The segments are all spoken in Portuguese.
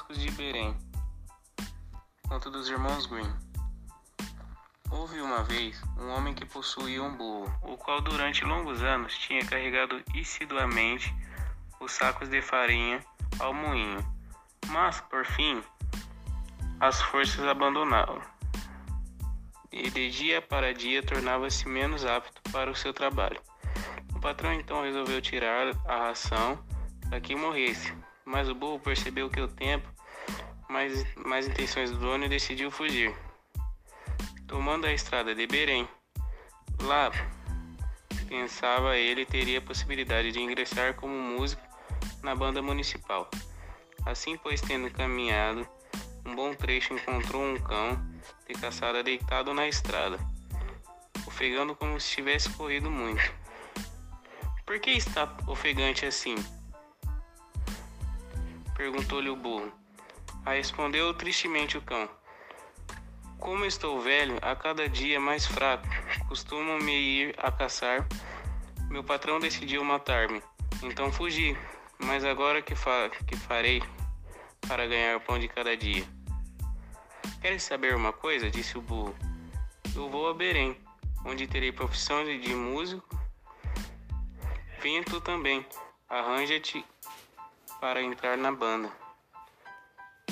músicos de Belém. Conto dos irmãos Green. Houve uma vez um homem que possuía um burro, o qual durante longos anos tinha carregado assiduamente os sacos de farinha ao moinho. Mas, por fim, as forças abandonaram. E de dia para dia tornava-se menos apto para o seu trabalho. O patrão então resolveu tirar a ração para que morresse, mas o burro percebeu que o tempo, mais, mais intenções do dono e decidiu fugir, tomando a estrada de Berém. Lá, pensava ele teria a possibilidade de ingressar como músico na banda municipal. Assim, pois, tendo caminhado um bom trecho, encontrou um cão de caçada deitado na estrada, ofegando como se tivesse corrido muito. Por que está ofegante assim? Perguntou-lhe o burro. A respondeu tristemente o cão. Como estou velho, a cada dia mais fraco, costumo me ir a caçar. Meu patrão decidiu matar-me, então fugi. Mas agora que, fa que farei para ganhar o pão de cada dia? Queres saber uma coisa? disse o burro. Eu vou a Berém, onde terei profissão de músico. Venha tu também, arranja-te para entrar na banda.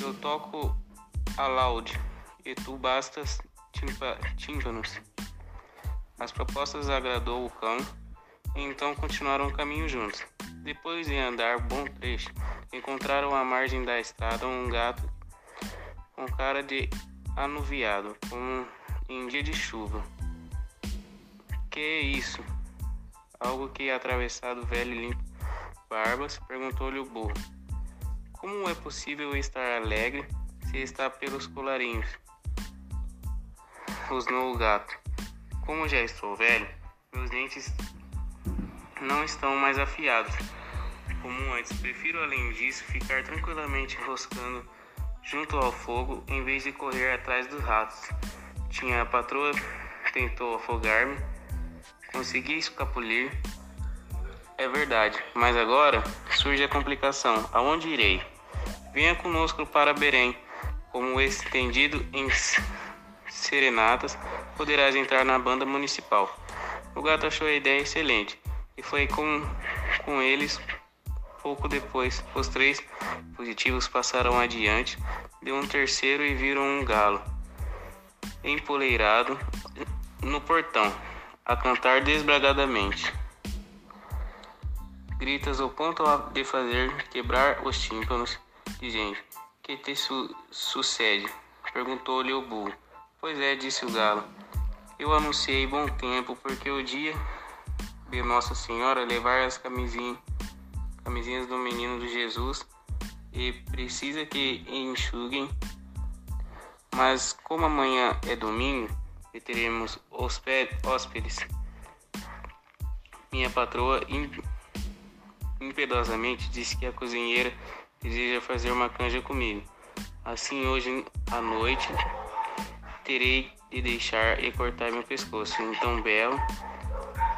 Eu toco a laude e tu bastas tímpanos. As propostas agradou o cão e então continuaram o caminho juntos. Depois de andar bom trecho, encontraram à margem da estrada um gato com cara de anuviado, como em dia de chuva. Que é isso? Algo que atravessado velho limpo barbas, perguntou-lhe o burro. Como é possível estar alegre se está pelos colarinhos? Rosnou o gato. Como já estou velho, meus dentes não estão mais afiados. Como antes, prefiro além disso ficar tranquilamente roscando junto ao fogo em vez de correr atrás dos ratos. Tinha a patroa tentou afogar-me, consegui escapulir, é verdade, mas agora surge a complicação. Aonde irei? Venha conosco para Berém. Como estendido em serenatas, poderás entrar na banda municipal. O gato achou a ideia excelente e foi com, com eles. Pouco depois, os três positivos passaram adiante de um terceiro e viram um galo empoleirado no portão, a cantar desbragadamente gritas ao ponto de fazer quebrar os tímpanos de gente. Que te su sucede? Perguntou-lhe o burro. Pois é, disse o galo. Eu anunciei bom tempo porque o dia de Nossa Senhora levar as camisinhas, camisinhas do menino de Jesus e precisa que enxuguem. Mas como amanhã é domingo e teremos hóspedes, minha patroa impiedosamente disse que a cozinheira deseja fazer uma canja comigo. Assim, hoje à noite terei de deixar e cortar meu pescoço. Então, Belo,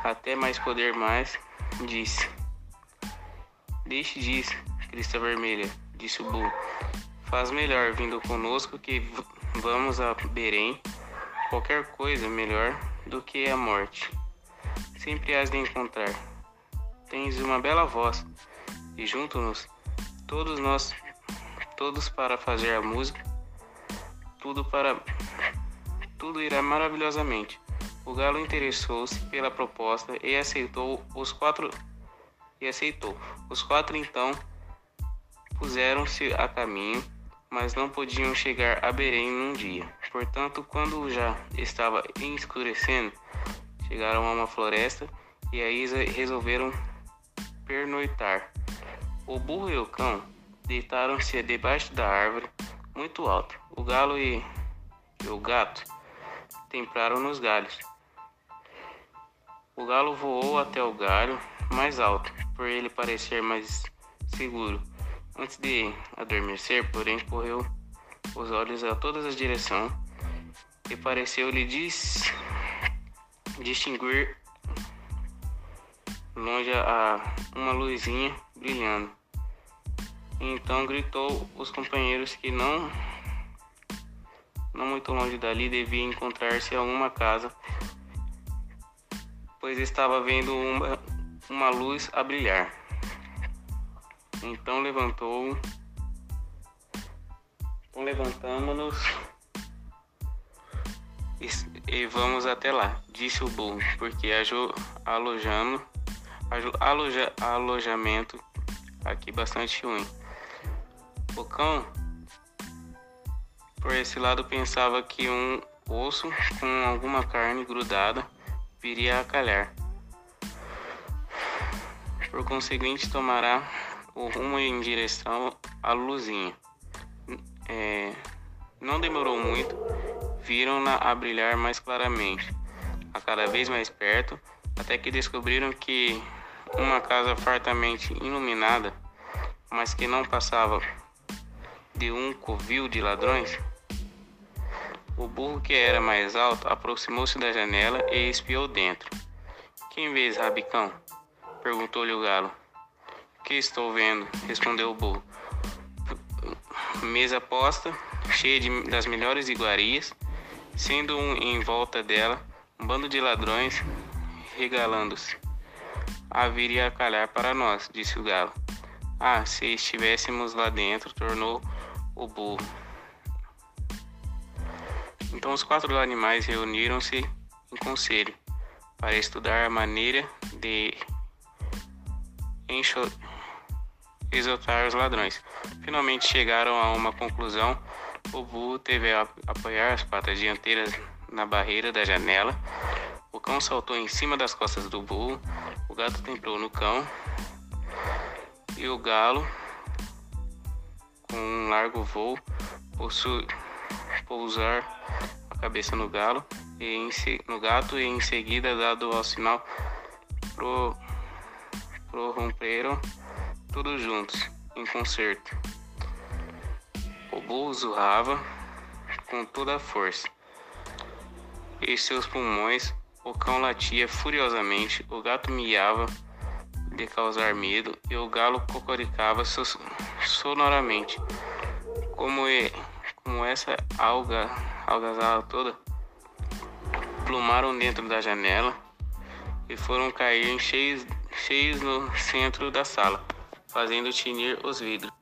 até mais poder mais, disse: Deixe disso, Crista Vermelha, disse o burro. Faz melhor vindo conosco que vamos a Berém. Qualquer coisa melhor do que a morte. Sempre has de encontrar. Tens uma bela voz e juntos todos nós todos para fazer a música, tudo para tudo irá maravilhosamente. O galo interessou-se pela proposta e aceitou os quatro e aceitou. Os quatro então puseram-se a caminho, mas não podiam chegar a Berém num dia. Portanto, quando já estava escurecendo, chegaram a uma floresta e aí resolveram pernoitar. O burro e o cão deitaram-se debaixo da árvore muito alta. O galo e, o gato tempraram nos galhos. O galo voou até o galho mais alto, por ele parecer mais seguro. Antes de adormecer, porém, correu os olhos a todas as direções e pareceu-lhe dis... distinguir longe a uma luzinha brilhando. Então gritou os companheiros que não não muito longe dali devia encontrar-se alguma casa, pois estava vendo uma, uma luz a brilhar. Então levantou então levantamos-nos e, e, vamos até lá, disse o burro, porque alojando, aloja, alojamento aqui bastante ruim. O cão, por esse lado, pensava que um osso com alguma carne grudada viria a calhar. Por conseguinte, tomará o rumo em direção à luzinha. É, não demorou muito, viram-na a brilhar mais claramente, a cada vez mais perto, até que descobriram que uma casa fartamente iluminada, mas que não passava de um covil de ladrões? O burro, que era mais alto, aproximou-se da janela e espiou dentro. Quem vês, Rabicão? perguntou-lhe o galo. Que estou vendo? respondeu o burro. Mesa posta, cheia de, das melhores iguarias, sendo um, em volta dela um bando de ladrões regalando-se. Haveria a calhar para nós, disse o galo. Ah, se estivéssemos lá dentro, tornou o burro. Então os quatro animais reuniram-se em conselho para estudar a maneira de exaltar os ladrões. Finalmente chegaram a uma conclusão. O burro teve a apoiar as patas dianteiras na barreira da janela. O cão saltou em cima das costas do burro. Gato templou no cão. E o galo, com um largo voo, pousar a cabeça no galo e em, no gato e em seguida, dado ao sinal, pro, prorromperam todos juntos, em concerto. O burro zurrava com toda a força. Em seus pulmões, o cão latia furiosamente, o gato miava de causar medo e o galo cocoricava sonoramente. Como, e, como essa alga, algazarra toda, plumaram dentro da janela e foram cair cheios, cheios no centro da sala fazendo tinir os vidros.